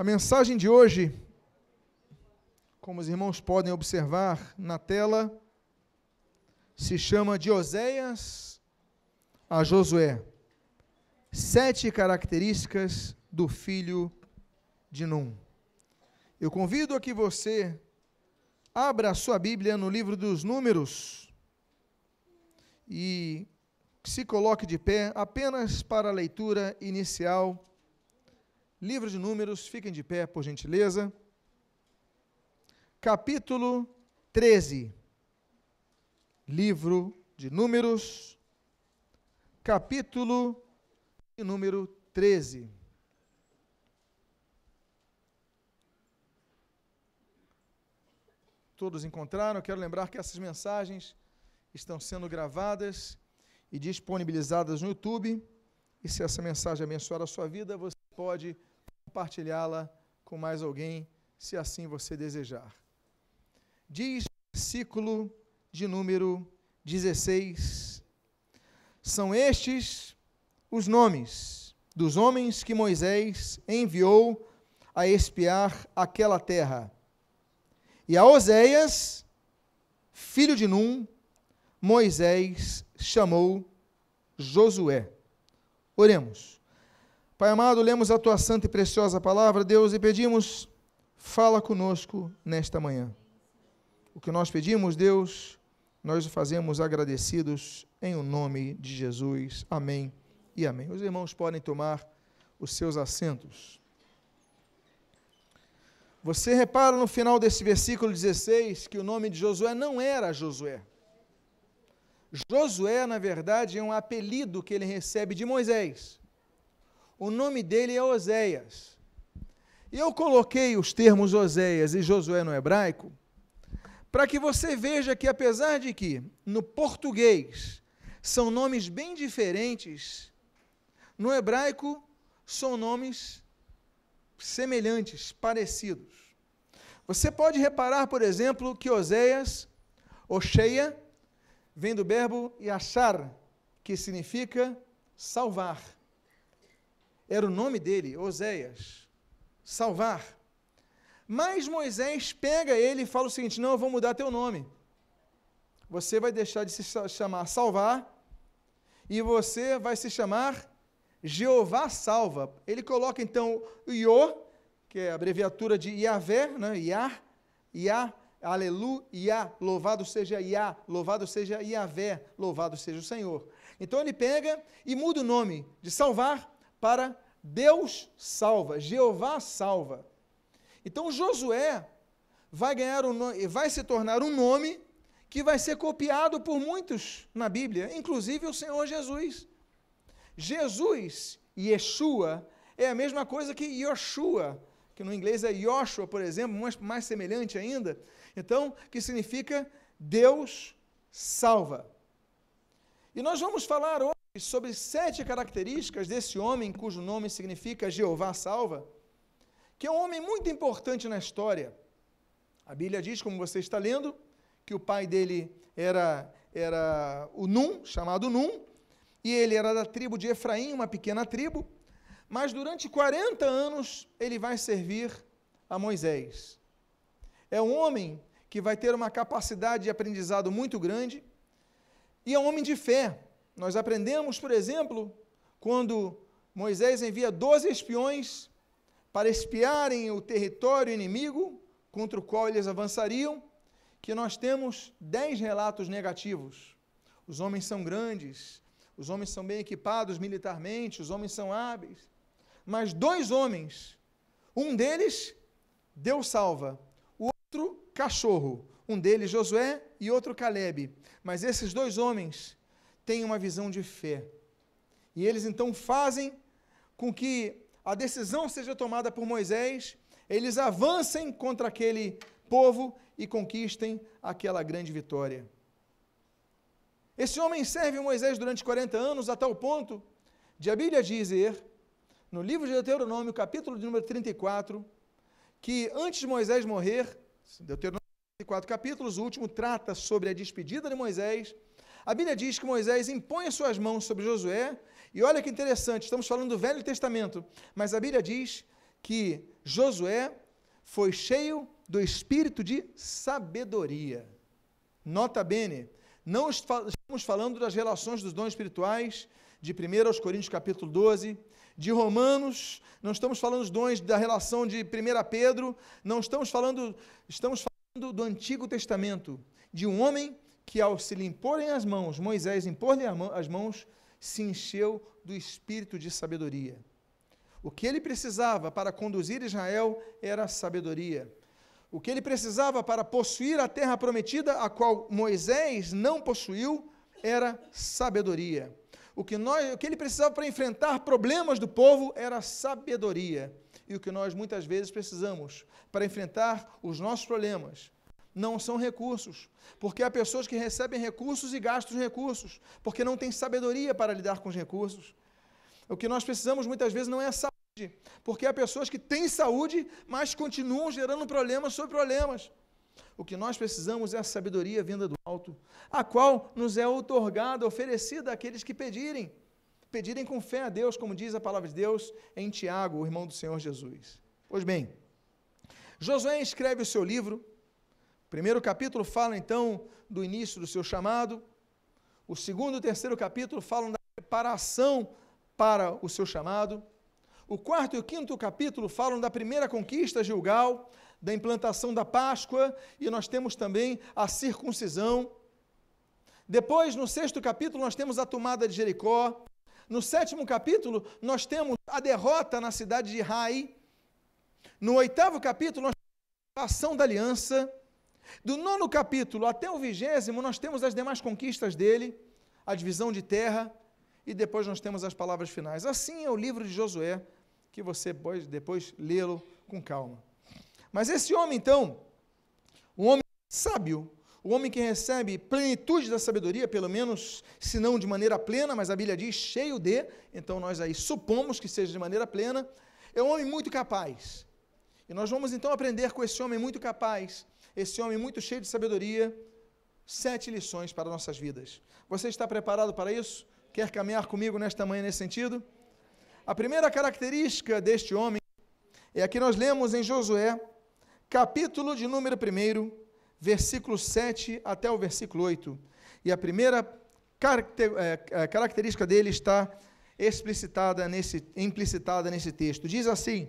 A mensagem de hoje, como os irmãos podem observar na tela, se chama de Oséias a Josué. Sete características do filho de Num. Eu convido a que você abra a sua Bíblia no livro dos Números e se coloque de pé apenas para a leitura inicial. Livro de Números, fiquem de pé, por gentileza. Capítulo 13. Livro de Números, capítulo de número 13. Todos encontraram? Quero lembrar que essas mensagens estão sendo gravadas e disponibilizadas no YouTube. E se essa mensagem abençoar a sua vida, você pode compartilhá-la com mais alguém, se assim você desejar. Diz versículo de número 16: São estes os nomes dos homens que Moisés enviou a espiar aquela terra. E a Oséias, filho de Num, Moisés chamou Josué. Oremos. Pai amado, lemos a tua santa e preciosa palavra, Deus, e pedimos, fala conosco nesta manhã. O que nós pedimos, Deus, nós o fazemos agradecidos em o nome de Jesus. Amém e amém. Os irmãos podem tomar os seus assentos. Você repara no final desse versículo 16 que o nome de Josué não era Josué. Josué, na verdade, é um apelido que ele recebe de Moisés. O nome dele é Oséias. E eu coloquei os termos Oséias e Josué no hebraico para que você veja que, apesar de que no português são nomes bem diferentes, no hebraico são nomes semelhantes, parecidos. Você pode reparar, por exemplo, que Oséias, Ocheia, vem do verbo yachar, que significa salvar. Era o nome dele, Oséias, salvar. Mas Moisés pega ele e fala o seguinte: não, eu vou mudar teu nome. Você vai deixar de se chamar salvar e você vai se chamar Jeová salva. Ele coloca então Iô, que é a abreviatura de Yahvé, né? Yah, Yah, aleluia, louvado seja Yah, louvado seja Yahvé, louvado seja o Senhor. Então ele pega e muda o nome de salvar para Deus salva, Jeová salva. Então Josué vai ganhar um vai se tornar um nome que vai ser copiado por muitos na Bíblia, inclusive o Senhor Jesus. Jesus, Yeshua, é a mesma coisa que Yoshua, que no inglês é Joshua, por exemplo, mais, mais semelhante ainda. Então, que significa Deus salva. E nós vamos falar hoje sobre sete características desse homem cujo nome significa Jeová salva, que é um homem muito importante na história. A Bíblia diz, como você está lendo, que o pai dele era, era o Num, chamado Num, e ele era da tribo de Efraim, uma pequena tribo, mas durante 40 anos ele vai servir a Moisés. É um homem que vai ter uma capacidade de aprendizado muito grande e é um homem de fé. Nós aprendemos, por exemplo, quando Moisés envia 12 espiões para espiarem o território inimigo contra o qual eles avançariam, que nós temos 10 relatos negativos. Os homens são grandes, os homens são bem equipados militarmente, os homens são hábeis. Mas dois homens, um deles Deus salva, o outro cachorro. Um deles Josué e outro Caleb. Mas esses dois homens têm uma visão de fé. E eles então fazem com que a decisão seja tomada por Moisés, eles avancem contra aquele povo e conquistem aquela grande vitória. Esse homem serve Moisés durante 40 anos, a tal ponto de a Bíblia dizer, no livro de Deuteronômio, capítulo de número 34, que antes de Moisés morrer, Deuteronômio 34 capítulos, o último trata sobre a despedida de Moisés. A Bíblia diz que Moisés impõe as suas mãos sobre Josué, e olha que interessante, estamos falando do Velho Testamento, mas a Bíblia diz que Josué foi cheio do espírito de sabedoria. Nota bene, não estamos falando das relações dos dons espirituais de 1 aos Coríntios capítulo 12, de Romanos, não estamos falando dos dons da relação de 1 Pedro, não estamos falando, estamos falando do Antigo Testamento, de um homem que ao se lhe imporem as mãos, Moisés impor-lhe as mãos, se encheu do espírito de sabedoria. O que ele precisava para conduzir Israel era sabedoria. O que ele precisava para possuir a terra prometida, a qual Moisés não possuiu, era sabedoria. O que, nós, o que ele precisava para enfrentar problemas do povo era sabedoria. E o que nós muitas vezes precisamos para enfrentar os nossos problemas não são recursos, porque há pessoas que recebem recursos e gastam os recursos, porque não têm sabedoria para lidar com os recursos. O que nós precisamos muitas vezes não é saúde, porque há pessoas que têm saúde, mas continuam gerando problemas sobre problemas. O que nós precisamos é a sabedoria vinda do alto, a qual nos é otorgada, oferecida àqueles que pedirem. Pedirem com fé a Deus, como diz a palavra de Deus em Tiago, o irmão do Senhor Jesus. Pois bem, Josué escreve o seu livro. Primeiro capítulo fala então do início do seu chamado. O segundo e o terceiro capítulo falam da preparação para o seu chamado. O quarto e o quinto capítulo falam da primeira conquista Gilgal, da implantação da Páscoa, e nós temos também a circuncisão. Depois, no sexto capítulo, nós temos a tomada de Jericó. No sétimo capítulo, nós temos a derrota na cidade de Rai. No oitavo capítulo, nós temos a ação da aliança. Do nono capítulo até o vigésimo, nós temos as demais conquistas dele, a divisão de terra, e depois nós temos as palavras finais. Assim é o livro de Josué, que você pode depois lê-lo com calma. Mas esse homem, então, um homem sábio, o homem que recebe plenitude da sabedoria, pelo menos, se não de maneira plena, mas a Bíblia diz cheio de, então nós aí supomos que seja de maneira plena, é um homem muito capaz. E nós vamos então aprender com esse homem muito capaz, esse homem muito cheio de sabedoria, sete lições para nossas vidas. Você está preparado para isso? Quer caminhar comigo nesta manhã nesse sentido? A primeira característica deste homem é a que nós lemos em Josué, capítulo de número 1, versículo 7 até o versículo 8. E a primeira é, é, característica dele está explicitada nesse, implicitada nesse texto. Diz assim: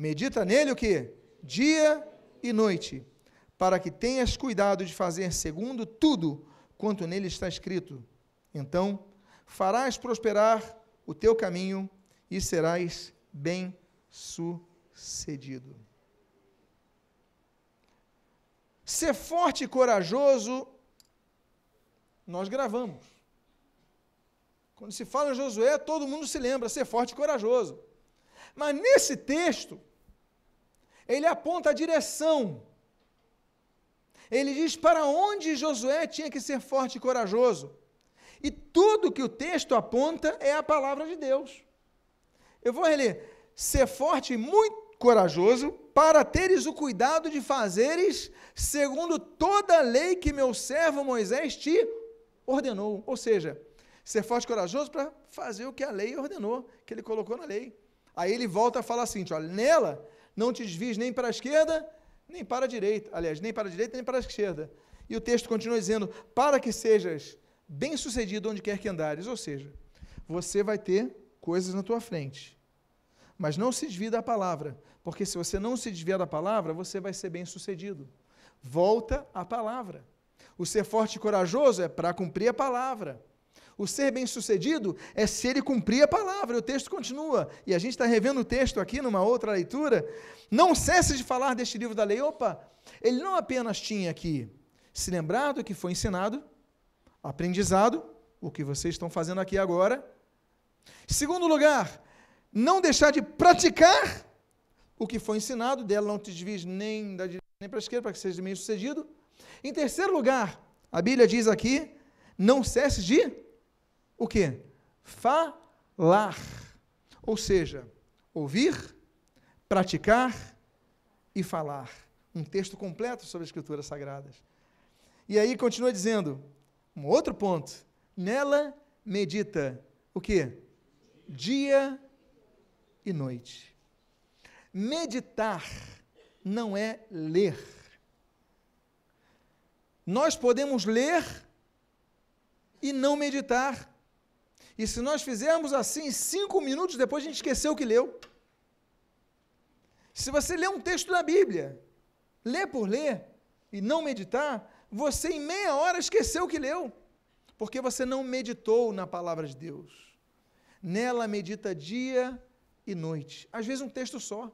Medita nele o que? Dia e noite, para que tenhas cuidado de fazer segundo tudo quanto nele está escrito. Então, farás prosperar o teu caminho e serás bem-sucedido. Ser forte e corajoso, nós gravamos. Quando se fala em Josué, todo mundo se lembra, ser forte e corajoso. Mas nesse texto, ele aponta a direção. Ele diz para onde Josué tinha que ser forte e corajoso. E tudo que o texto aponta é a palavra de Deus. Eu vou reler. Ser forte e muito corajoso, para teres o cuidado de fazeres segundo toda a lei que meu servo Moisés te ordenou. Ou seja, ser forte e corajoso para fazer o que a lei ordenou, que ele colocou na lei. Aí ele volta a falar assim: olha, nela não te desvies nem para a esquerda, nem para a direita. Aliás, nem para a direita, nem para a esquerda. E o texto continua dizendo: para que sejas bem-sucedido onde quer que andares. Ou seja, você vai ter coisas na tua frente. Mas não se desvia da palavra, porque se você não se desviar da palavra, você vai ser bem-sucedido. Volta à palavra. O ser forte e corajoso é para cumprir a palavra. O ser bem-sucedido é se ele cumprir a palavra. O texto continua. E a gente está revendo o texto aqui numa outra leitura. Não cesse de falar deste livro da lei. Opa, ele não apenas tinha que se lembrar do que foi ensinado, aprendizado, o que vocês estão fazendo aqui agora. Segundo lugar, não deixar de praticar o que foi ensinado, dela não te desvies nem da direita nem para a esquerda, para que seja bem sucedido. Em terceiro lugar, a Bíblia diz aqui, não cesse de o quê? Falar. Ou seja, ouvir, praticar e falar. Um texto completo sobre as Escrituras Sagradas. E aí continua dizendo, um outro ponto, nela medita o quê? Dia e noite. Meditar não é ler. Nós podemos ler e não meditar. E se nós fizermos assim, cinco minutos depois a gente esqueceu o que leu. Se você lê um texto da Bíblia, lê por ler e não meditar, você em meia hora esqueceu o que leu, porque você não meditou na palavra de Deus. Nela medita dia e noite. Às vezes um texto só.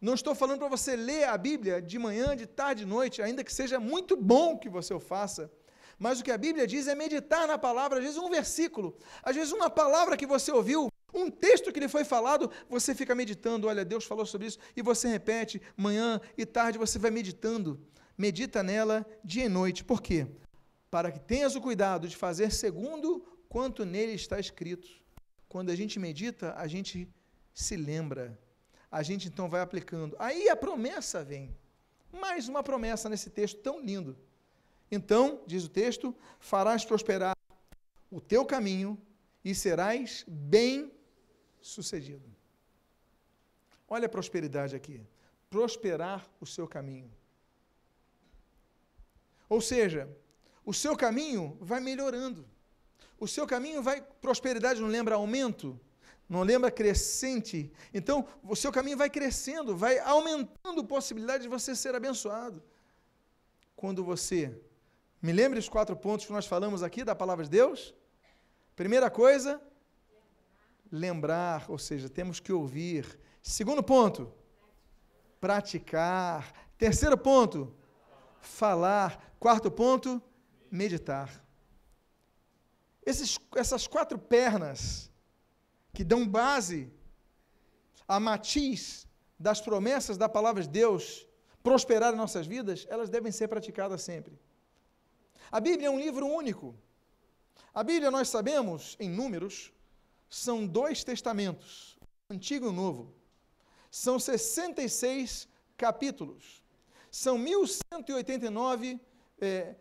Não estou falando para você ler a Bíblia de manhã, de tarde, de noite, ainda que seja muito bom que você o faça. Mas o que a Bíblia diz é meditar na palavra, às vezes um versículo, às vezes uma palavra que você ouviu, um texto que lhe foi falado, você fica meditando, olha, Deus falou sobre isso, e você repete, manhã e tarde você vai meditando. Medita nela dia e noite. Por quê? Para que tenhas o cuidado de fazer segundo quanto nele está escrito. Quando a gente medita, a gente se lembra. A gente então vai aplicando. Aí a promessa vem. Mais uma promessa nesse texto tão lindo. Então, diz o texto: farás prosperar o teu caminho e serás bem sucedido. Olha a prosperidade aqui. Prosperar o seu caminho. Ou seja, o seu caminho vai melhorando. O seu caminho vai. Prosperidade não lembra aumento? Não lembra crescente? Então, o seu caminho vai crescendo, vai aumentando a possibilidade de você ser abençoado. Quando você. Me lembre os quatro pontos que nós falamos aqui da palavra de Deus? Primeira coisa, lembrar, ou seja, temos que ouvir. Segundo ponto, praticar. Terceiro ponto, falar. Quarto ponto, meditar. Esses, essas quatro pernas que dão base a matiz das promessas da palavra de Deus prosperar em nossas vidas, elas devem ser praticadas sempre. A Bíblia é um livro único. A Bíblia, nós sabemos, em números, são dois testamentos, Antigo e Novo. São 66 capítulos. São 1189, é,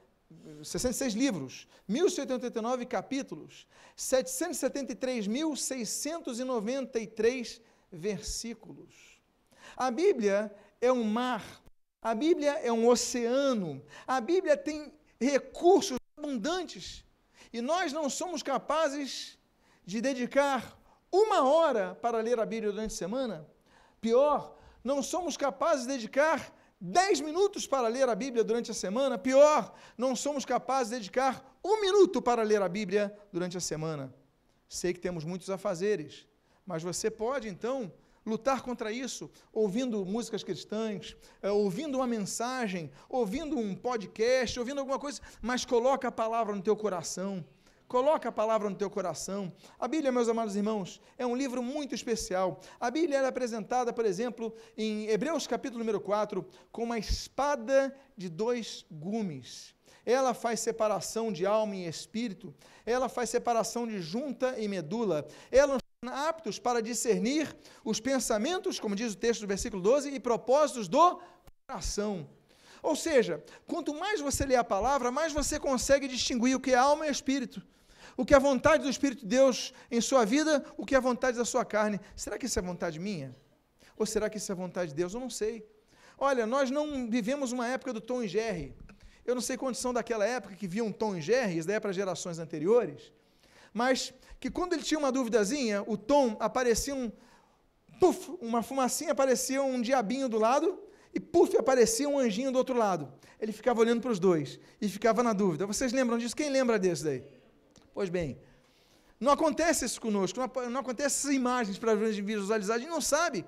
66 livros, 1189 capítulos, 773.693 versículos. A Bíblia é um mar, a Bíblia é um oceano, a Bíblia tem recursos abundantes. E nós não somos capazes de dedicar uma hora para ler a Bíblia durante a semana, pior, não somos capazes de dedicar dez minutos para ler a Bíblia durante a semana, pior, não somos capazes de dedicar um minuto para ler a Bíblia durante a semana. Sei que temos muitos afazeres, mas você pode então lutar contra isso, ouvindo músicas cristãs, eh, ouvindo uma mensagem, ouvindo um podcast, ouvindo alguma coisa, mas coloca a palavra no teu coração. Coloca a palavra no teu coração. A Bíblia, meus amados irmãos, é um livro muito especial. A Bíblia é apresentada, por exemplo, em Hebreus capítulo número 4, com uma espada de dois gumes. Ela faz separação de alma e espírito, ela faz separação de junta e medula. Ela aptos para discernir os pensamentos, como diz o texto do versículo 12, e propósitos do coração. Ou seja, quanto mais você lê a palavra, mais você consegue distinguir o que é alma e espírito o que é a vontade do Espírito de Deus em sua vida, o que é a vontade da sua carne. Será que isso é vontade minha? Ou será que isso é vontade de Deus? Eu não sei. Olha, nós não vivemos uma época do Tom e Jerry. Eu não sei quantos são daquela época que viam Tom e Jerry, isso daí é para gerações anteriores, mas que quando ele tinha uma duvidazinha, o Tom aparecia um, puf, uma fumacinha, aparecia um diabinho do lado, e puf, aparecia um anjinho do outro lado. Ele ficava olhando para os dois e ficava na dúvida. Vocês lembram disso? Quem lembra desse daí? Pois bem, não acontece isso conosco, não, acontece essas imagens para visualizar, a gente não sabe.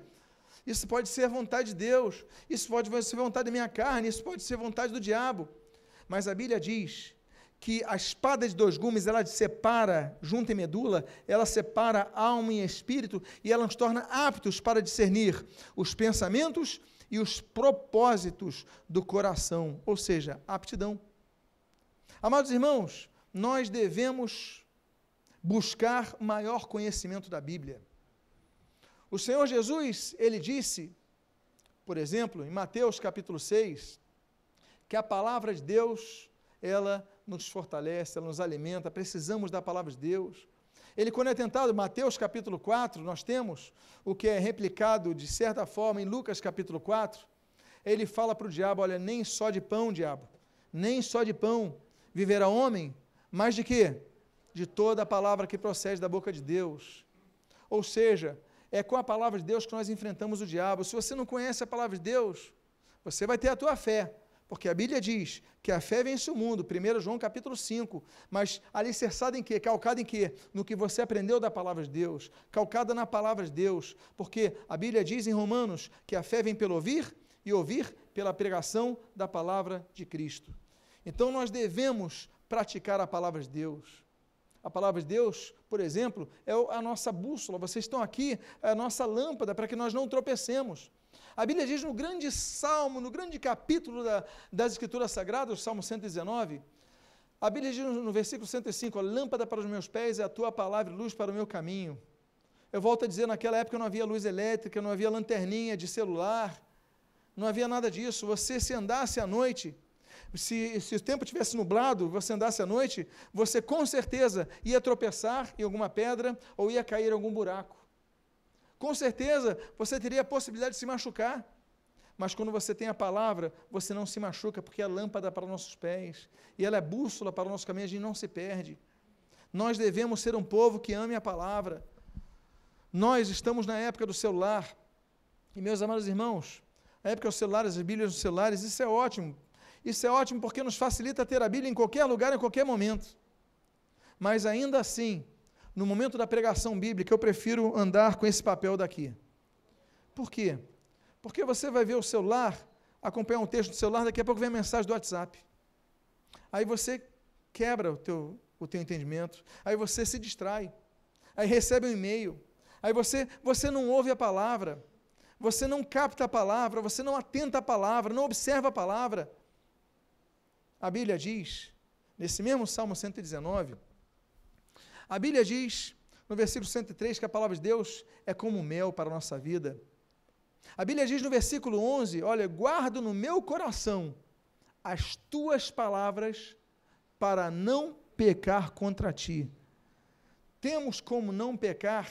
Isso pode ser a vontade de Deus, isso pode ser vontade da minha carne, isso pode ser vontade do diabo. Mas a Bíblia diz que a espada de dois gumes, ela separa, junta e medula, ela separa alma e espírito e ela nos torna aptos para discernir os pensamentos e os propósitos do coração, ou seja, aptidão. Amados irmãos, nós devemos buscar maior conhecimento da Bíblia. O Senhor Jesus, ele disse, por exemplo, em Mateus capítulo 6, que a palavra de Deus, ela nos fortalece, ela nos alimenta, precisamos da palavra de Deus. Ele, quando é tentado, Mateus capítulo 4, nós temos o que é replicado de certa forma em Lucas capítulo 4. Ele fala para o diabo: Olha, nem só de pão, diabo, nem só de pão viverá homem, mas de quê? De toda a palavra que procede da boca de Deus. Ou seja, é com a palavra de Deus que nós enfrentamos o diabo. Se você não conhece a palavra de Deus, você vai ter a tua fé, porque a Bíblia diz que a fé vence o mundo, 1 João capítulo 5, mas alicerçada em quê? Calcada em quê? No que você aprendeu da palavra de Deus, calcada na palavra de Deus, porque a Bíblia diz em Romanos que a fé vem pelo ouvir e ouvir pela pregação da palavra de Cristo. Então nós devemos praticar a palavra de Deus. A palavra de Deus, por exemplo, é a nossa bússola. Vocês estão aqui, é a nossa lâmpada para que nós não tropecemos. A Bíblia diz no grande salmo, no grande capítulo da, das Escrituras Sagradas, o Salmo 119, a Bíblia diz no versículo 105: a lâmpada para os meus pés é a tua palavra e luz para o meu caminho. Eu volto a dizer, naquela época não havia luz elétrica, não havia lanterninha de celular, não havia nada disso. Você, se andasse à noite, se, se o tempo tivesse nublado, você andasse à noite, você com certeza ia tropeçar em alguma pedra ou ia cair em algum buraco. Com certeza você teria a possibilidade de se machucar. Mas quando você tem a palavra, você não se machuca, porque é lâmpada para nossos pés e ela é bússola para o nosso caminho, a gente não se perde. Nós devemos ser um povo que ame a palavra. Nós estamos na época do celular. E meus amados irmãos, a época dos celulares, as Bíblias dos celulares, isso é ótimo. Isso é ótimo porque nos facilita ter a Bíblia em qualquer lugar, em qualquer momento. Mas ainda assim, no momento da pregação bíblica, eu prefiro andar com esse papel daqui. Por quê? Porque você vai ver o celular, acompanhar um texto do celular, daqui a pouco vem a mensagem do WhatsApp. Aí você quebra o teu, o teu entendimento, aí você se distrai, aí recebe um e-mail, aí você, você não ouve a palavra, você não capta a palavra, você não atenta à palavra, não observa a palavra. A Bíblia diz, nesse mesmo Salmo 119, a Bíblia diz, no versículo 103, que a palavra de Deus é como mel para a nossa vida. A Bíblia diz no versículo 11: Olha, guardo no meu coração as tuas palavras para não pecar contra ti. Temos como não pecar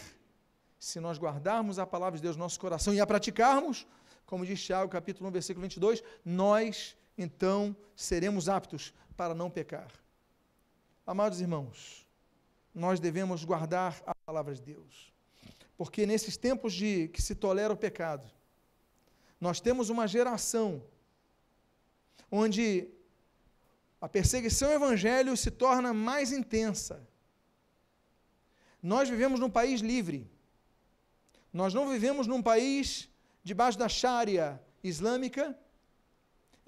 se nós guardarmos a palavra de Deus no nosso coração e a praticarmos, como diz Tiago, capítulo 1, versículo 22, nós então seremos aptos para não pecar. Amados irmãos, nós devemos guardar a palavra de Deus, porque nesses tempos de que se tolera o pecado, nós temos uma geração onde a perseguição ao evangelho se torna mais intensa. Nós vivemos num país livre. Nós não vivemos num país debaixo da Sharia islâmica,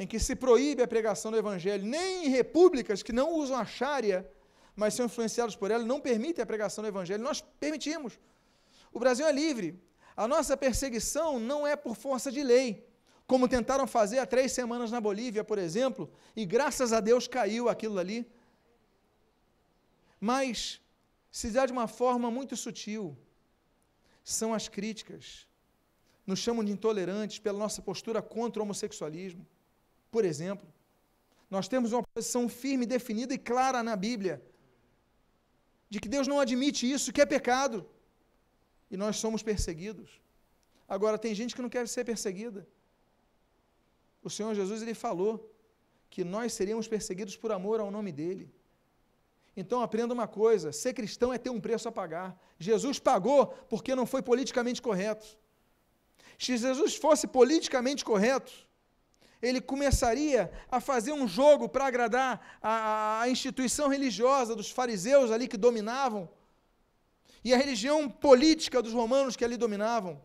em que se proíbe a pregação do Evangelho, nem em repúblicas que não usam a Sharia, mas são influenciados por ela, não permitem a pregação do Evangelho. Nós permitimos. O Brasil é livre. A nossa perseguição não é por força de lei, como tentaram fazer há três semanas na Bolívia, por exemplo, e graças a Deus caiu aquilo ali. Mas se dá de uma forma muito sutil. São as críticas. Nos chamam de intolerantes pela nossa postura contra o homossexualismo por exemplo. Nós temos uma posição firme, definida e clara na Bíblia, de que Deus não admite isso, que é pecado, e nós somos perseguidos. Agora, tem gente que não quer ser perseguida. O Senhor Jesus ele falou que nós seríamos perseguidos por amor ao nome dele. Então aprenda uma coisa: ser cristão é ter um preço a pagar. Jesus pagou porque não foi politicamente correto. Se Jesus fosse politicamente correto, ele começaria a fazer um jogo para agradar a, a, instituição religiosa dos fariseus ali que dominavam e a religião política dos romanos que ali dominavam.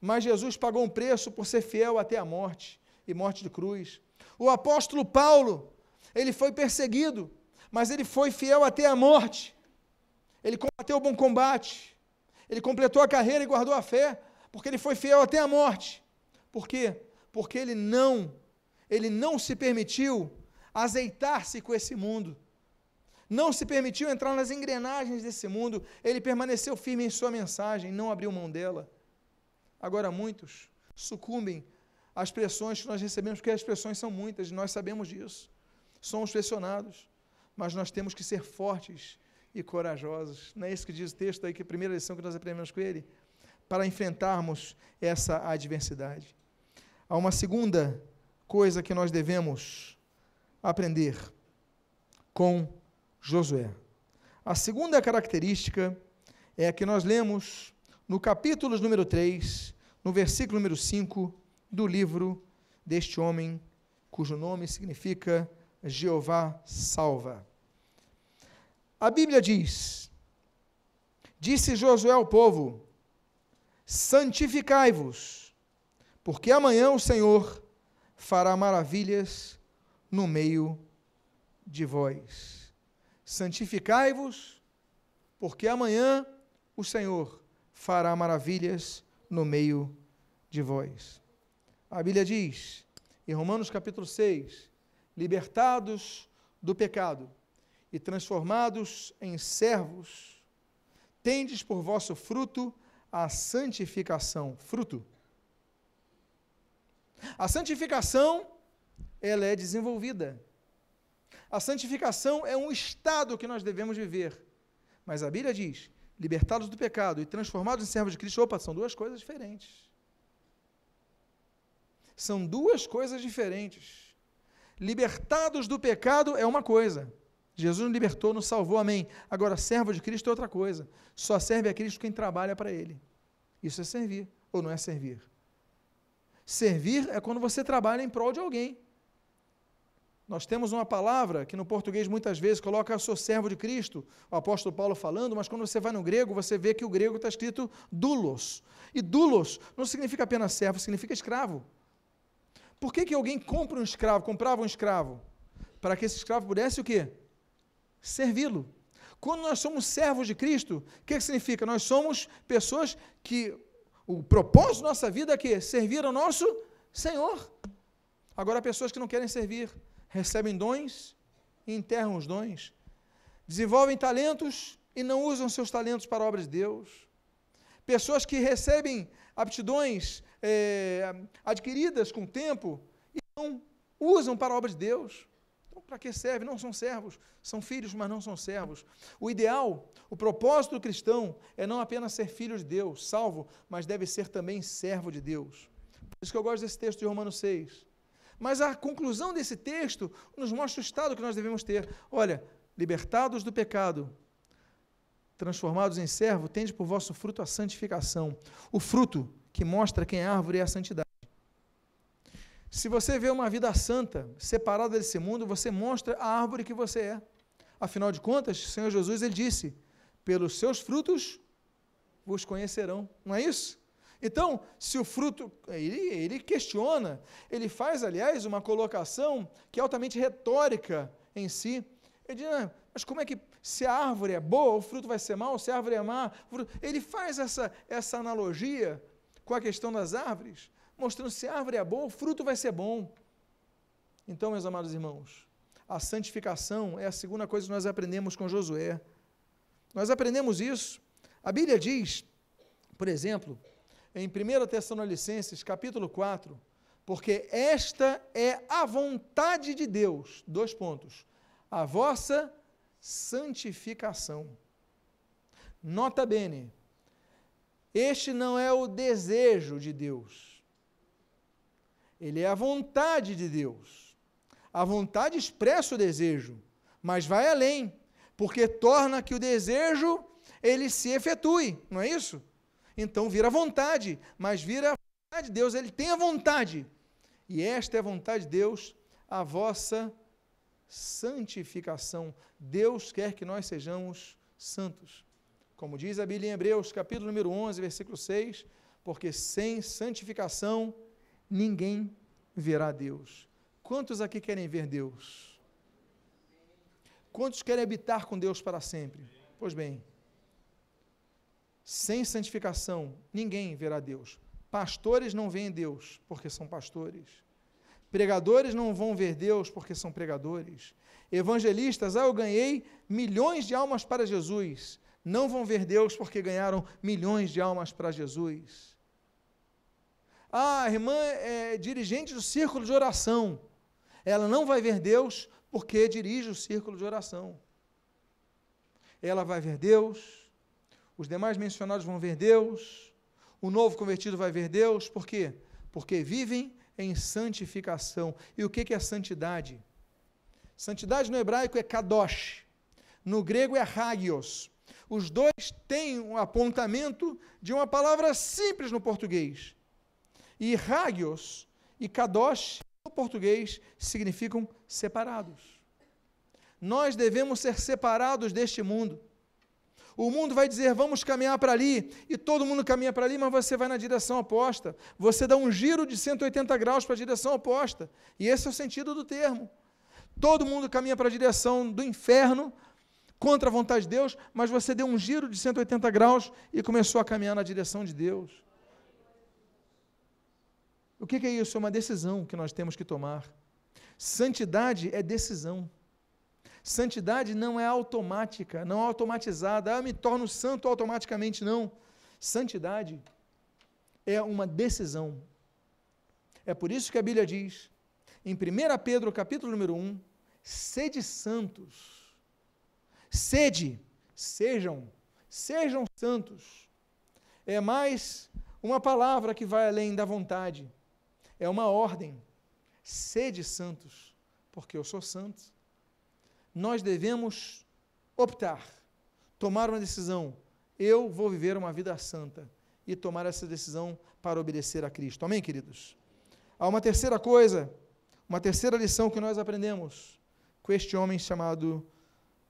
Mas Jesus pagou um preço por ser fiel até a morte e morte de cruz. O apóstolo Paulo, ele foi perseguido mas ele foi fiel até a morte. Ele combateu o bom combate. Ele completou a carreira e guardou a fé, porque ele foi fiel até a morte. Por quê? Porque ele não, ele não se permitiu azeitar-se com esse mundo. Não se permitiu entrar nas engrenagens desse mundo. Ele permaneceu firme em sua mensagem, não abriu mão dela. Agora muitos sucumbem às pressões que nós recebemos, porque as pressões são muitas, e nós sabemos disso. Somos pressionados, mas nós temos que ser fortes e corajosos. Não é isso que diz o texto aí, que a primeira lição que nós aprendemos com ele? Para enfrentarmos essa adversidade. Há uma segunda coisa que nós devemos aprender com Josué. A segunda característica é a que nós lemos no capítulo número 3, no versículo número 5 do livro deste homem, cujo nome significa Jeová salva. A Bíblia diz: Disse Josué ao povo: Santificai-vos, porque amanhã o Senhor fará maravilhas no meio de vós. Santificai-vos, porque amanhã o Senhor fará maravilhas no meio de vós. A Bíblia diz, em Romanos capítulo 6, libertados do pecado e transformados em servos, tendes por vosso fruto a santificação. Fruto. A santificação, ela é desenvolvida. A santificação é um estado que nós devemos viver. Mas a Bíblia diz: libertados do pecado e transformados em servos de Cristo, opa, são duas coisas diferentes. São duas coisas diferentes. Libertados do pecado é uma coisa. Jesus nos libertou, nos salvou, amém. Agora, servo de Cristo é outra coisa. Só serve a Cristo quem trabalha para Ele. Isso é servir, ou não é servir? Servir é quando você trabalha em prol de alguém. Nós temos uma palavra que no português muitas vezes coloca sou servo de Cristo, o apóstolo Paulo falando, mas quando você vai no grego, você vê que o grego está escrito doulos. E doulos não significa apenas servo, significa escravo. Por que, que alguém compra um escravo, comprava um escravo? Para que esse escravo pudesse o quê? Servi-lo. Quando nós somos servos de Cristo, o que, que significa? Nós somos pessoas que o propósito da nossa vida é que servir ao nosso Senhor. Agora, pessoas que não querem servir, recebem dons e enterram os dons, desenvolvem talentos e não usam seus talentos para a obra de Deus, pessoas que recebem aptidões é, adquiridas com o tempo e não usam para a obra de Deus. Para que serve? Não são servos, são filhos, mas não são servos. O ideal, o propósito do cristão é não apenas ser filho de Deus, salvo, mas deve ser também servo de Deus. Por isso que eu gosto desse texto de Romanos 6. Mas a conclusão desse texto nos mostra o estado que nós devemos ter. Olha, libertados do pecado, transformados em servo, tende por vosso fruto a santificação. O fruto que mostra quem é árvore é a santidade. Se você vê uma vida santa, separada desse mundo, você mostra a árvore que você é. Afinal de contas, o Senhor Jesus ele disse: "Pelos seus frutos vos conhecerão". Não é isso? Então, se o fruto. Ele, ele questiona, ele faz, aliás, uma colocação que é altamente retórica em si. Ele diz, ah, mas como é que, se a árvore é boa, o fruto vai ser mau, se a árvore é má. Ele faz essa, essa analogia com a questão das árvores, mostrando se a árvore é boa, o fruto vai ser bom. Então, meus amados irmãos, a santificação é a segunda coisa que nós aprendemos com Josué. Nós aprendemos isso. A Bíblia diz, por exemplo, em 1 Tessalonicenses, capítulo 4, porque esta é a vontade de Deus, dois pontos, a vossa santificação. Nota bene, este não é o desejo de Deus, ele é a vontade de Deus. A vontade expressa o desejo, mas vai além, porque torna que o desejo ele se efetue, não é isso? Então vira vontade, mas vira a vontade de Deus, ele tem a vontade. E esta é a vontade de Deus, a vossa santificação. Deus quer que nós sejamos santos. Como diz a Bíblia em Hebreus, capítulo número 11, versículo 6, porque sem santificação ninguém verá Deus. Quantos aqui querem ver Deus? Quantos querem habitar com Deus para sempre? Pois bem, sem santificação, ninguém verá Deus. Pastores não veem Deus porque são pastores. Pregadores não vão ver Deus porque são pregadores. Evangelistas, ah, eu ganhei milhões de almas para Jesus. Não vão ver Deus porque ganharam milhões de almas para Jesus. Ah, a irmã é dirigente do círculo de oração. Ela não vai ver Deus porque dirige o círculo de oração. Ela vai ver Deus, os demais mencionados vão ver Deus, o novo convertido vai ver Deus, por quê? Porque vivem em santificação. E o que é santidade? Santidade no hebraico é kadosh, no grego é hagios. Os dois têm um apontamento de uma palavra simples no português. E hagios e kadosh no português significam separados. Nós devemos ser separados deste mundo. O mundo vai dizer, vamos caminhar para ali, e todo mundo caminha para ali, mas você vai na direção oposta. Você dá um giro de 180 graus para a direção oposta. E esse é o sentido do termo. Todo mundo caminha para a direção do inferno, contra a vontade de Deus, mas você deu um giro de 180 graus e começou a caminhar na direção de Deus. O que é isso? É uma decisão que nós temos que tomar. Santidade é decisão. Santidade não é automática, não é automatizada. Ah, me torno santo automaticamente, não. Santidade é uma decisão. É por isso que a Bíblia diz, em 1 Pedro, capítulo número 1, sede santos. Sede, sejam, sejam santos. É mais uma palavra que vai além da vontade. É uma ordem. Sede santos, porque eu sou santo nós devemos optar, tomar uma decisão. Eu vou viver uma vida santa e tomar essa decisão para obedecer a Cristo. Amém, queridos? Há uma terceira coisa, uma terceira lição que nós aprendemos com este homem chamado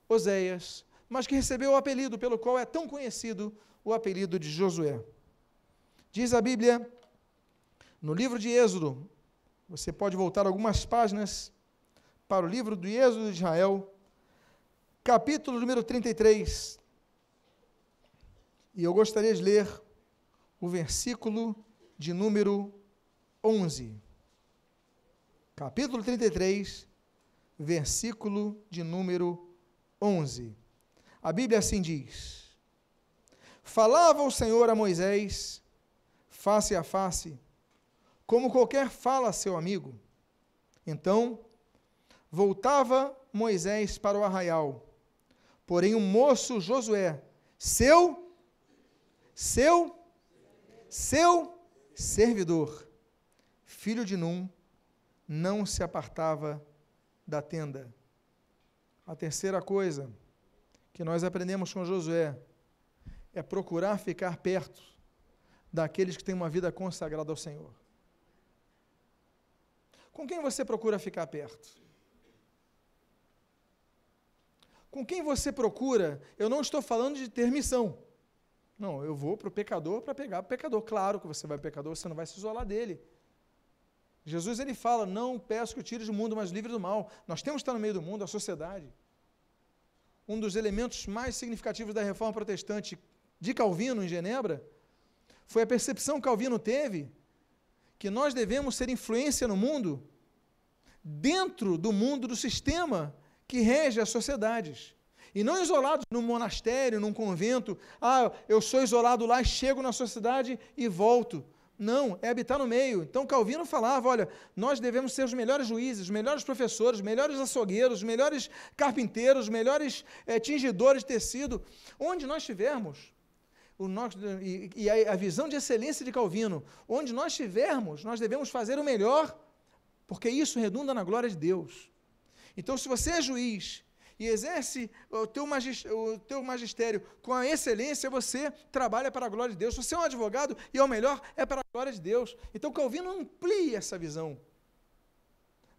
Oséias, mas que recebeu o apelido pelo qual é tão conhecido o apelido de Josué. Diz a Bíblia, no livro de Êxodo, você pode voltar algumas páginas para o livro do Êxodo de Israel, capítulo número 33. E eu gostaria de ler o versículo de número 11. Capítulo 33, versículo de número 11. A Bíblia assim diz: Falava o Senhor a Moisés, face a face, como qualquer fala a seu amigo. Então, voltava Moisés para o arraial Porém, o moço Josué, seu, seu, seu servidor, filho de Num, não se apartava da tenda. A terceira coisa que nós aprendemos com Josué é procurar ficar perto daqueles que têm uma vida consagrada ao Senhor. Com quem você procura ficar perto? Com quem você procura, eu não estou falando de ter missão. Não, eu vou para o pecador para pegar o pecador. Claro que você vai para o pecador, você não vai se isolar dele. Jesus ele fala: Não peço que o tires do mundo, mas livre do mal. Nós temos que estar no meio do mundo, a sociedade. Um dos elementos mais significativos da reforma protestante de Calvino, em Genebra, foi a percepção que Calvino teve que nós devemos ser influência no mundo, dentro do mundo, do sistema que rege as sociedades. E não isolados num monastério, num convento. Ah, eu sou isolado lá, chego na sociedade e volto. Não, é habitar no meio. Então Calvino falava: olha, nós devemos ser os melhores juízes, os melhores professores, os melhores açougueiros, os melhores carpinteiros, os melhores é, tingidores de tecido. Onde nós estivermos, o nosso, e, e a, a visão de excelência de Calvino, onde nós estivermos, nós devemos fazer o melhor, porque isso redunda na glória de Deus. Então, se você é juiz e exerce o teu, o teu magistério com a excelência, você trabalha para a glória de Deus. Se você é um advogado e é o melhor, é para a glória de Deus. Então, Calvino amplia essa visão.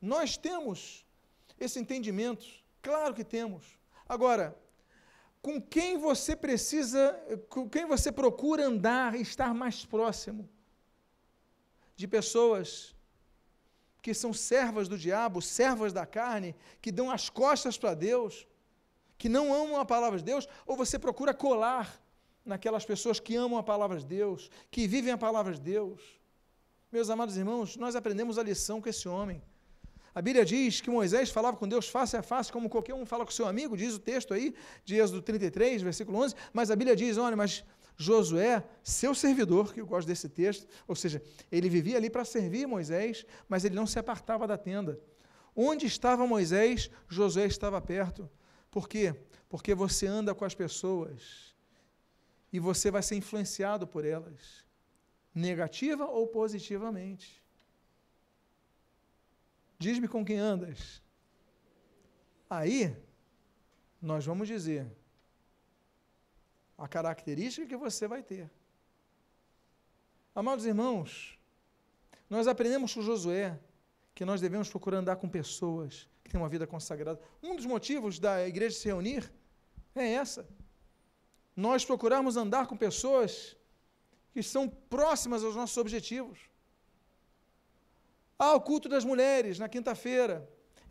Nós temos esse entendimento, claro que temos. Agora, com quem você precisa, com quem você procura andar, estar mais próximo? De pessoas que são servas do diabo, servas da carne, que dão as costas para Deus, que não amam a palavra de Deus, ou você procura colar naquelas pessoas que amam a palavra de Deus, que vivem a palavra de Deus. Meus amados irmãos, nós aprendemos a lição com esse homem. A Bíblia diz que Moisés falava com Deus face a face, como qualquer um fala com seu amigo, diz o texto aí, de Êxodo 33, versículo 11, mas a Bíblia diz, olha, mas Josué, seu servidor, que eu gosto desse texto, ou seja, ele vivia ali para servir Moisés, mas ele não se apartava da tenda. Onde estava Moisés, Josué estava perto. Por quê? Porque você anda com as pessoas e você vai ser influenciado por elas, negativa ou positivamente. Diz-me com quem andas. Aí, nós vamos dizer a característica que você vai ter. Amados irmãos, nós aprendemos com Josué que nós devemos procurar andar com pessoas que têm uma vida consagrada. Um dos motivos da igreja se reunir é essa. Nós procurarmos andar com pessoas que são próximas aos nossos objetivos. Ah, o culto das mulheres na quinta-feira.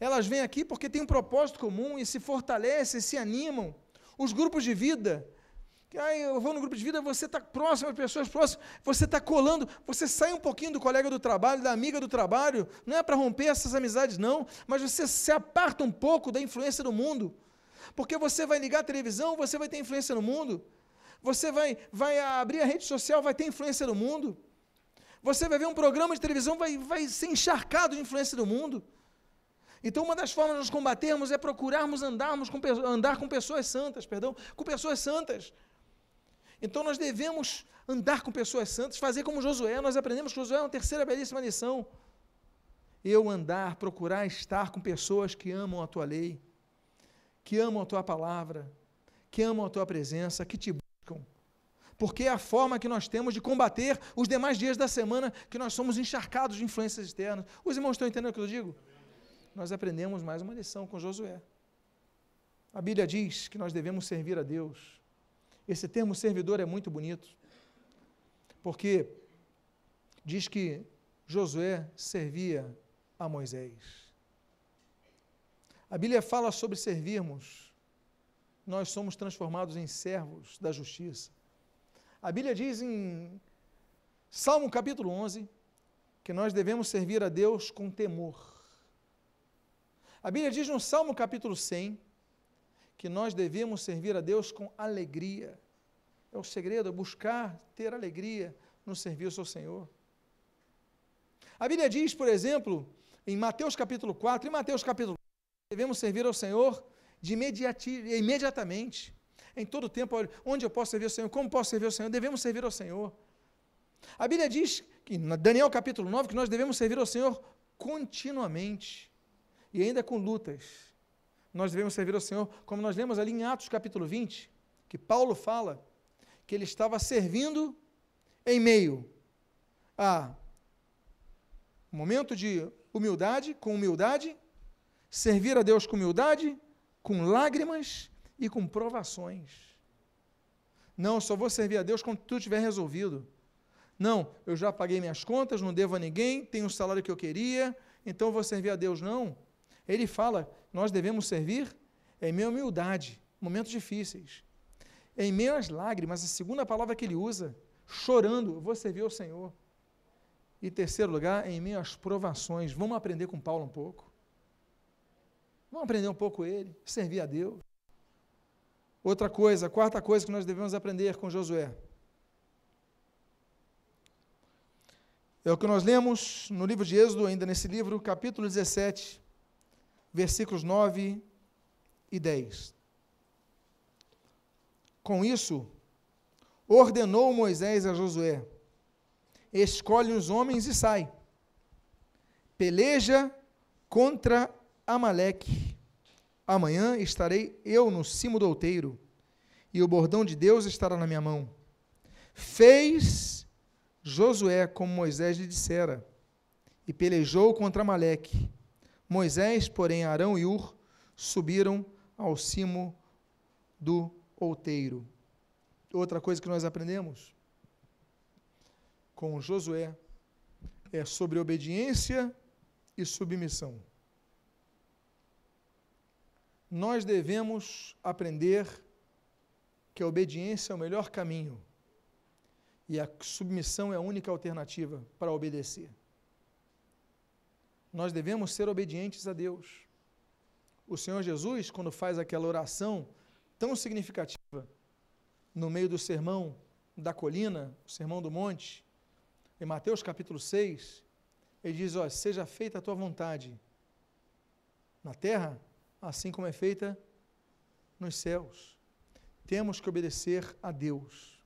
Elas vêm aqui porque têm um propósito comum e se fortalecem, se animam. Os grupos de vida. Que, eu vou no grupo de vida, você está próximo às pessoas próximas, você está colando, você sai um pouquinho do colega do trabalho, da amiga do trabalho, não é para romper essas amizades, não, mas você se aparta um pouco da influência do mundo. Porque você vai ligar a televisão, você vai ter influência no mundo. Você vai, vai abrir a rede social, vai ter influência no mundo. Você vai ver um programa de televisão, vai, vai ser encharcado de influência do mundo. Então, uma das formas de nos combatermos é procurarmos andarmos com, andar com pessoas santas, perdão, com pessoas santas. Então, nós devemos andar com pessoas santas, fazer como Josué. Nós aprendemos que Josué é uma terceira belíssima lição. Eu andar, procurar estar com pessoas que amam a tua lei, que amam a tua palavra, que amam a tua presença, que te porque é a forma que nós temos de combater os demais dias da semana que nós somos encharcados de influências externas. Os irmãos estão entendendo o que eu digo? Nós aprendemos mais uma lição com Josué. A Bíblia diz que nós devemos servir a Deus. Esse termo servidor é muito bonito, porque diz que Josué servia a Moisés. A Bíblia fala sobre servirmos. Nós somos transformados em servos da justiça. A Bíblia diz em Salmo capítulo 11 que nós devemos servir a Deus com temor. A Bíblia diz no Salmo capítulo 100 que nós devemos servir a Deus com alegria. É o segredo, é buscar ter alegria no serviço ao Senhor. A Bíblia diz, por exemplo, em Mateus capítulo 4, em Mateus capítulo 4, devemos servir ao Senhor de imediati, imediatamente. Em todo tempo, onde eu posso servir ao Senhor, como posso servir ao Senhor, devemos servir ao Senhor. A Bíblia diz, que, em Daniel capítulo 9, que nós devemos servir ao Senhor continuamente, e ainda com lutas. Nós devemos servir ao Senhor, como nós lemos ali em Atos capítulo 20, que Paulo fala que ele estava servindo em meio a um momento de humildade, com humildade, servir a Deus com humildade, com lágrimas e com provações. Não, só vou servir a Deus quando tudo estiver resolvido. Não, eu já paguei minhas contas, não devo a ninguém, tenho o salário que eu queria, então vou servir a Deus. Não. Ele fala, nós devemos servir em à humildade, momentos difíceis. Em meio às lágrimas, a segunda palavra que ele usa, chorando, vou servir ao Senhor. E terceiro lugar, em meio às provações. Vamos aprender com Paulo um pouco. Vamos aprender um pouco ele, servir a Deus. Outra coisa, a quarta coisa que nós devemos aprender com Josué. É o que nós lemos no livro de Êxodo, ainda nesse livro, capítulo 17, versículos 9 e 10. Com isso, ordenou Moisés a Josué: escolhe os homens e sai. Peleja contra Amaleque Amanhã estarei eu no cimo do outeiro, e o bordão de Deus estará na minha mão. Fez Josué como Moisés lhe dissera, e pelejou contra Maleque. Moisés, porém, Arão e Ur subiram ao cimo do outeiro. Outra coisa que nós aprendemos com Josué é sobre obediência e submissão. Nós devemos aprender que a obediência é o melhor caminho e a submissão é a única alternativa para obedecer. Nós devemos ser obedientes a Deus. O Senhor Jesus, quando faz aquela oração tão significativa no meio do sermão da colina, o sermão do monte, em Mateus capítulo 6, ele diz: ó, seja feita a tua vontade na terra, assim como é feita nos céus. Temos que obedecer a Deus.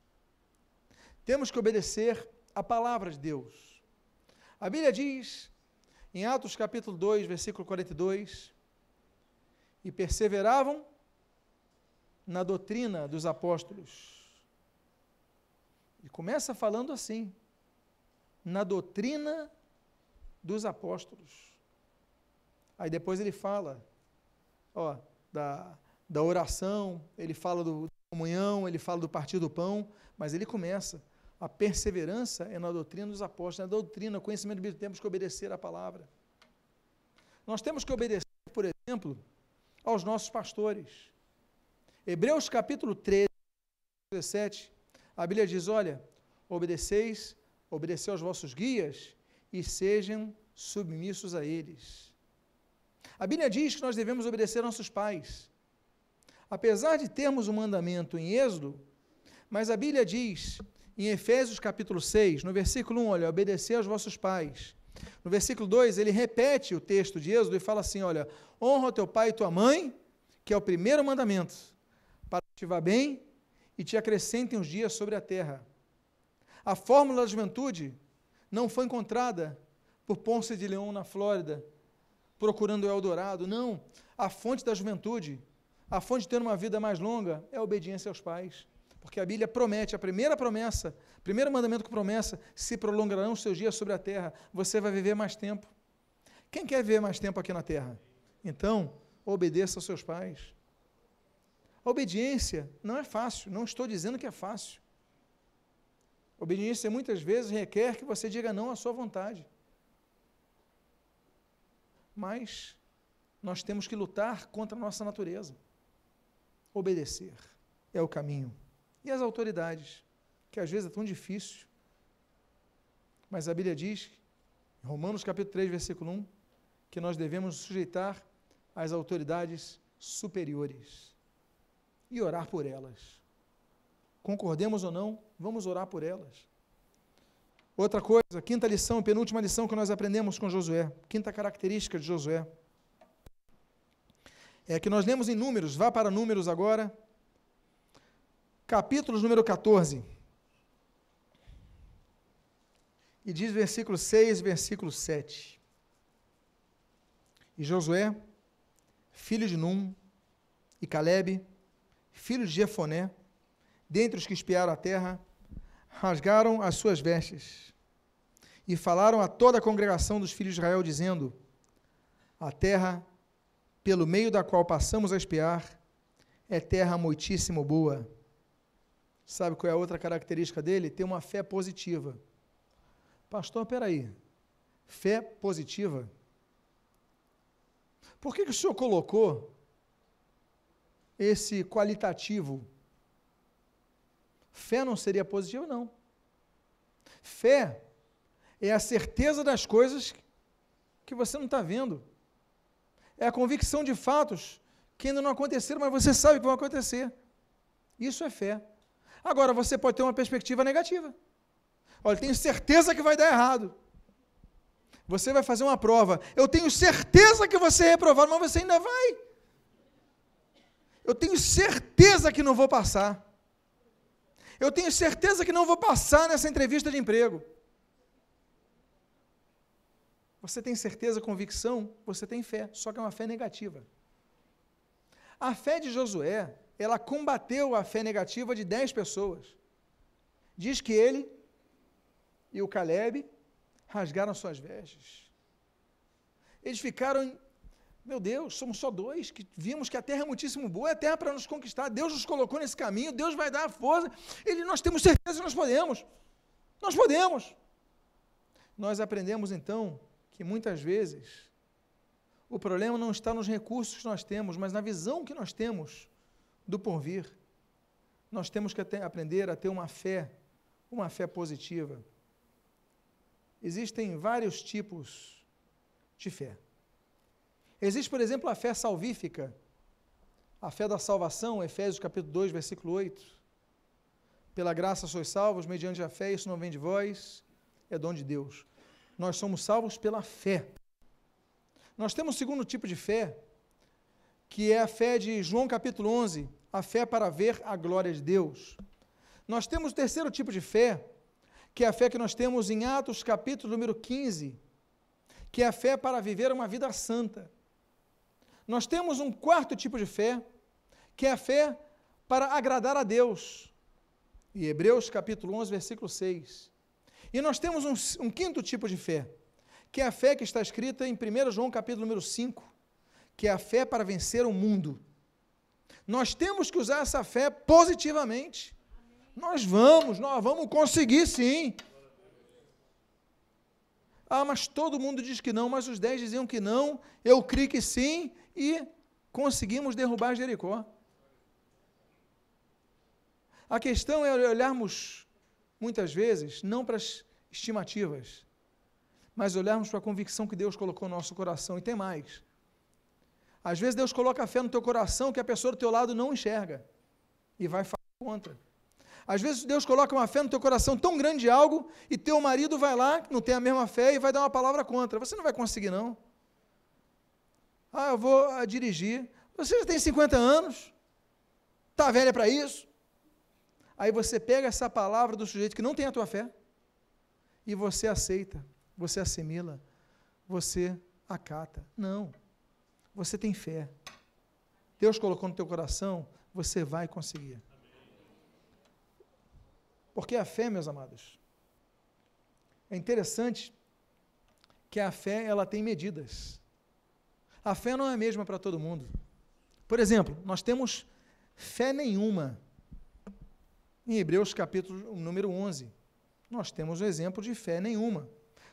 Temos que obedecer a palavra de Deus. A Bíblia diz, em Atos capítulo 2, versículo 42, e perseveravam na doutrina dos apóstolos. E começa falando assim, na doutrina dos apóstolos. Aí depois ele fala, ó, da, da oração, ele fala do, da comunhão, ele fala do partir do pão, mas ele começa. A perseverança é na doutrina dos apóstolos, na doutrina, conhecimento bíblico, temos que obedecer à palavra. Nós temos que obedecer, por exemplo, aos nossos pastores. Hebreus capítulo 13, 17, a Bíblia diz: olha, obedeceis, obedecei aos vossos guias e sejam submissos a eles. A Bíblia diz que nós devemos obedecer nossos pais. Apesar de termos o um mandamento em Êxodo, mas a Bíblia diz, em Efésios capítulo 6, no versículo 1, olha, obedecer aos vossos pais. No versículo 2, ele repete o texto de Êxodo e fala assim: olha, honra teu pai e tua mãe, que é o primeiro mandamento, para que te vá bem e te acrescentem os dias sobre a terra. A fórmula da juventude não foi encontrada por Ponce de Leão na Flórida, procurando o Eldorado. Não. A fonte da juventude, a fonte de ter uma vida mais longa, é a obediência aos pais. Porque a Bíblia promete, a primeira promessa, primeiro mandamento com promessa, se prolongarão os seus dias sobre a terra, você vai viver mais tempo. Quem quer viver mais tempo aqui na terra? Então, obedeça aos seus pais. A obediência não é fácil, não estou dizendo que é fácil. Obediência muitas vezes requer que você diga não à sua vontade mas nós temos que lutar contra a nossa natureza. Obedecer é o caminho. E as autoridades, que às vezes é tão difícil, mas a Bíblia diz, em Romanos capítulo 3, versículo 1, que nós devemos sujeitar às autoridades superiores e orar por elas. Concordemos ou não, vamos orar por elas. Outra coisa, quinta lição, penúltima lição que nós aprendemos com Josué, quinta característica de Josué, é que nós lemos em Números, vá para Números agora, capítulo número 14. E diz versículo 6, versículo 7. E Josué, filho de Num, e Caleb, filho de Jefoné, dentre os que espiaram a terra, rasgaram as suas vestes e falaram a toda a congregação dos filhos de Israel, dizendo: A terra pelo meio da qual passamos a espiar é terra muitíssimo boa. Sabe qual é a outra característica dele? Ter uma fé positiva. Pastor, peraí. Fé positiva? Por que, que o senhor colocou esse qualitativo Fé não seria positiva, não. Fé é a certeza das coisas que você não está vendo. É a convicção de fatos que ainda não aconteceram, mas você sabe que vão acontecer. Isso é fé. Agora, você pode ter uma perspectiva negativa. Olha, tenho certeza que vai dar errado. Você vai fazer uma prova. Eu tenho certeza que você é reprovado, mas você ainda vai. Eu tenho certeza que não vou passar. Eu tenho certeza que não vou passar nessa entrevista de emprego. Você tem certeza, convicção, você tem fé, só que é uma fé negativa. A fé de Josué, ela combateu a fé negativa de dez pessoas. Diz que ele e o Caleb rasgaram suas vestes. Eles ficaram meu Deus, somos só dois que vimos que a terra é muitíssimo boa, é terra para nos conquistar. Deus nos colocou nesse caminho, Deus vai dar a força. Ele, nós temos certeza que nós podemos. Nós podemos. Nós aprendemos então que muitas vezes O problema não está nos recursos que nós temos, mas na visão que nós temos do porvir. Nós temos que aprender a ter uma fé, uma fé positiva. Existem vários tipos de fé. Existe, por exemplo, a fé salvífica, a fé da salvação, Efésios capítulo 2, versículo 8. Pela graça sois salvos, mediante a fé, isso não vem de vós, é dom de Deus. Nós somos salvos pela fé. Nós temos um segundo tipo de fé, que é a fé de João capítulo 11, a fé para ver a glória de Deus. Nós temos o terceiro tipo de fé, que é a fé que nós temos em Atos capítulo número 15, que é a fé para viver uma vida santa. Nós temos um quarto tipo de fé, que é a fé para agradar a Deus. E Hebreus capítulo 11, versículo 6. E nós temos um, um quinto tipo de fé, que é a fé que está escrita em 1 João capítulo número 5, que é a fé para vencer o mundo. Nós temos que usar essa fé positivamente. Nós vamos, nós vamos conseguir sim. Ah, mas todo mundo diz que não, mas os dez diziam que não, eu criei que sim, e conseguimos derrubar Jericó. A questão é olharmos, muitas vezes, não para as estimativas, mas olharmos para a convicção que Deus colocou no nosso coração. E tem mais. Às vezes Deus coloca a fé no teu coração que a pessoa do teu lado não enxerga e vai falar contra. Às vezes Deus coloca uma fé no teu coração tão grande de algo e teu marido vai lá, não tem a mesma fé e vai dar uma palavra contra. Você não vai conseguir não. Ah, eu vou ah, dirigir. Você já tem 50 anos? Está velha para isso? Aí você pega essa palavra do sujeito que não tem a tua fé e você aceita você assimila, você acata. Não. Você tem fé. Deus colocou no teu coração, você vai conseguir. Porque a fé, meus amados, é interessante que a fé ela tem medidas. A fé não é a mesma para todo mundo. Por exemplo, nós temos fé nenhuma. Em Hebreus capítulo número 11, nós temos o um exemplo de fé nenhuma.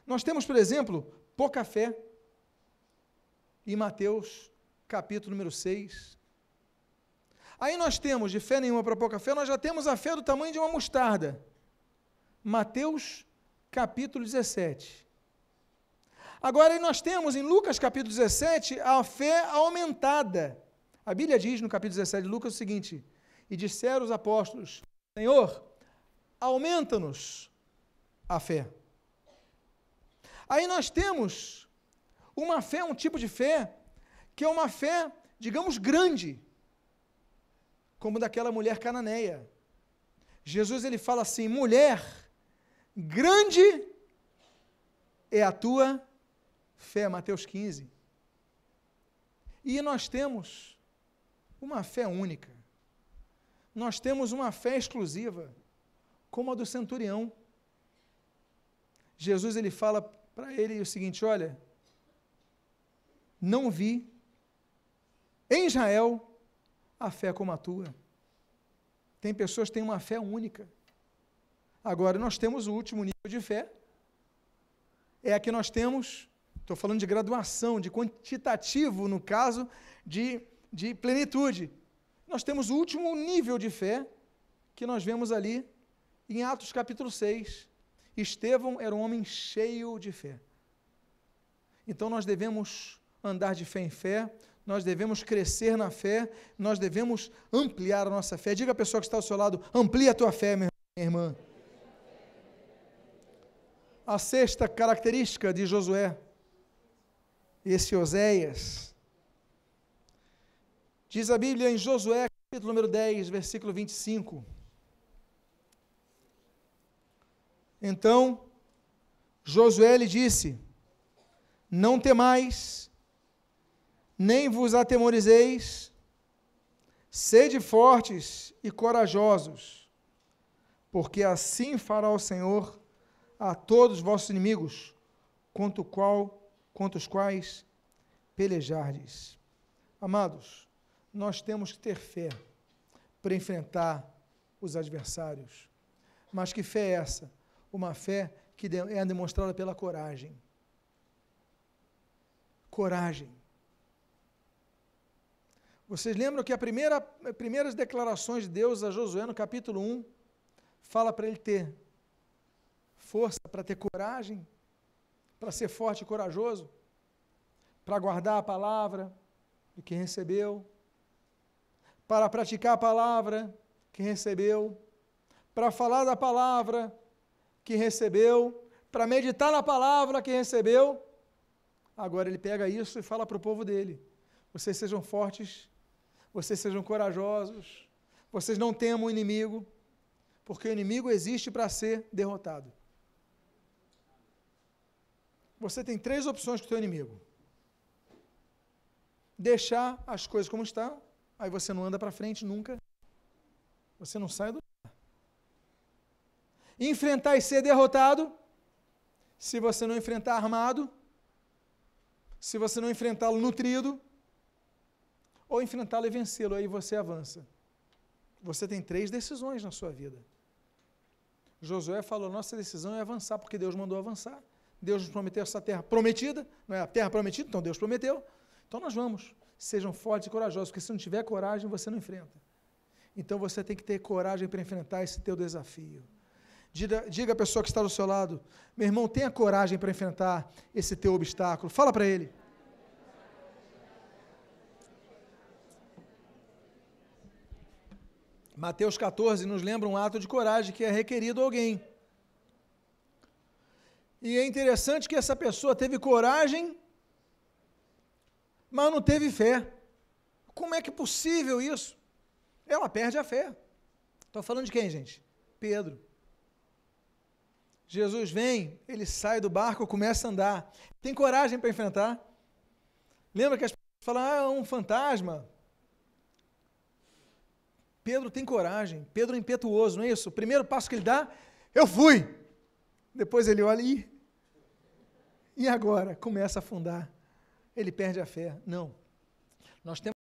Nós temos, por exemplo, pouca fé. Em Mateus, capítulo número 6. Aí nós temos, de fé nenhuma para pouca fé, nós já temos a fé do tamanho de uma mostarda. Mateus, capítulo 17. Agora, nós temos em Lucas, capítulo 17, a fé aumentada. A Bíblia diz no capítulo 17 de Lucas o seguinte: E disseram os apóstolos: Senhor, aumenta-nos a fé. Aí nós temos uma fé, um tipo de fé, que é uma fé, digamos, grande, como daquela mulher cananeia. Jesus ele fala assim: mulher, grande é a tua fé, Mateus 15. E nós temos uma fé única. Nós temos uma fé exclusiva, como a do centurião. Jesus ele fala para ele o seguinte: olha, não vi em Israel a fé como a tua. Tem pessoas que têm uma fé única. Agora, nós temos o último nível de fé. É a que nós temos, estou falando de graduação, de quantitativo, no caso de, de plenitude. Nós temos o último nível de fé que nós vemos ali em Atos capítulo 6. Estevão era um homem cheio de fé. Então nós devemos andar de fé em fé, nós devemos crescer na fé, nós devemos ampliar a nossa fé. Diga à pessoa que está ao seu lado: amplia a tua fé, minha irmã. A sexta característica de Josué, esse Oséias, diz a Bíblia em Josué, capítulo número 10, versículo 25. Então, Josué lhe disse: Não temais, nem vos atemorizeis, sede fortes e corajosos, porque assim fará o Senhor a todos os vossos inimigos, contra, qual, contra os quais pelejardes. Amados, nós temos que ter fé para enfrentar os adversários. Mas que fé é essa? uma fé que é demonstrada pela coragem. Coragem. Vocês lembram que a primeira, as primeiras declarações de Deus a Josué no capítulo 1 fala para ele ter força, para ter coragem, para ser forte e corajoso, para guardar a palavra de quem recebeu, para praticar a palavra que recebeu, para falar da palavra que recebeu, para meditar na palavra que recebeu. Agora ele pega isso e fala para o povo dele: vocês sejam fortes, vocês sejam corajosos, vocês não temam o inimigo, porque o inimigo existe para ser derrotado. Você tem três opções com o seu inimigo: deixar as coisas como estão, aí você não anda para frente nunca, você não sai do lugar. Enfrentar e ser derrotado, se você não enfrentar armado, se você não enfrentá-lo nutrido, ou enfrentá-lo e vencê-lo, aí você avança. Você tem três decisões na sua vida. Josué falou: nossa decisão é avançar, porque Deus mandou avançar. Deus nos prometeu essa terra prometida, não é a terra prometida, então Deus prometeu. Então nós vamos. Sejam fortes e corajosos, porque se não tiver coragem, você não enfrenta. Então você tem que ter coragem para enfrentar esse teu desafio. Diga, diga à pessoa que está do seu lado, meu irmão, tenha coragem para enfrentar esse teu obstáculo. Fala para ele. Mateus 14 nos lembra um ato de coragem que é requerido a alguém. E é interessante que essa pessoa teve coragem, mas não teve fé. Como é que é possível isso? Ela perde a fé. Estou falando de quem, gente? Pedro. Jesus vem, ele sai do barco, começa a andar. Tem coragem para enfrentar. Lembra que as pessoas falam, ah, é um fantasma. Pedro tem coragem, Pedro é impetuoso, não é isso? O primeiro passo que ele dá, eu fui. Depois ele olha e. E agora? Começa a afundar. Ele perde a fé. Não. Nós temos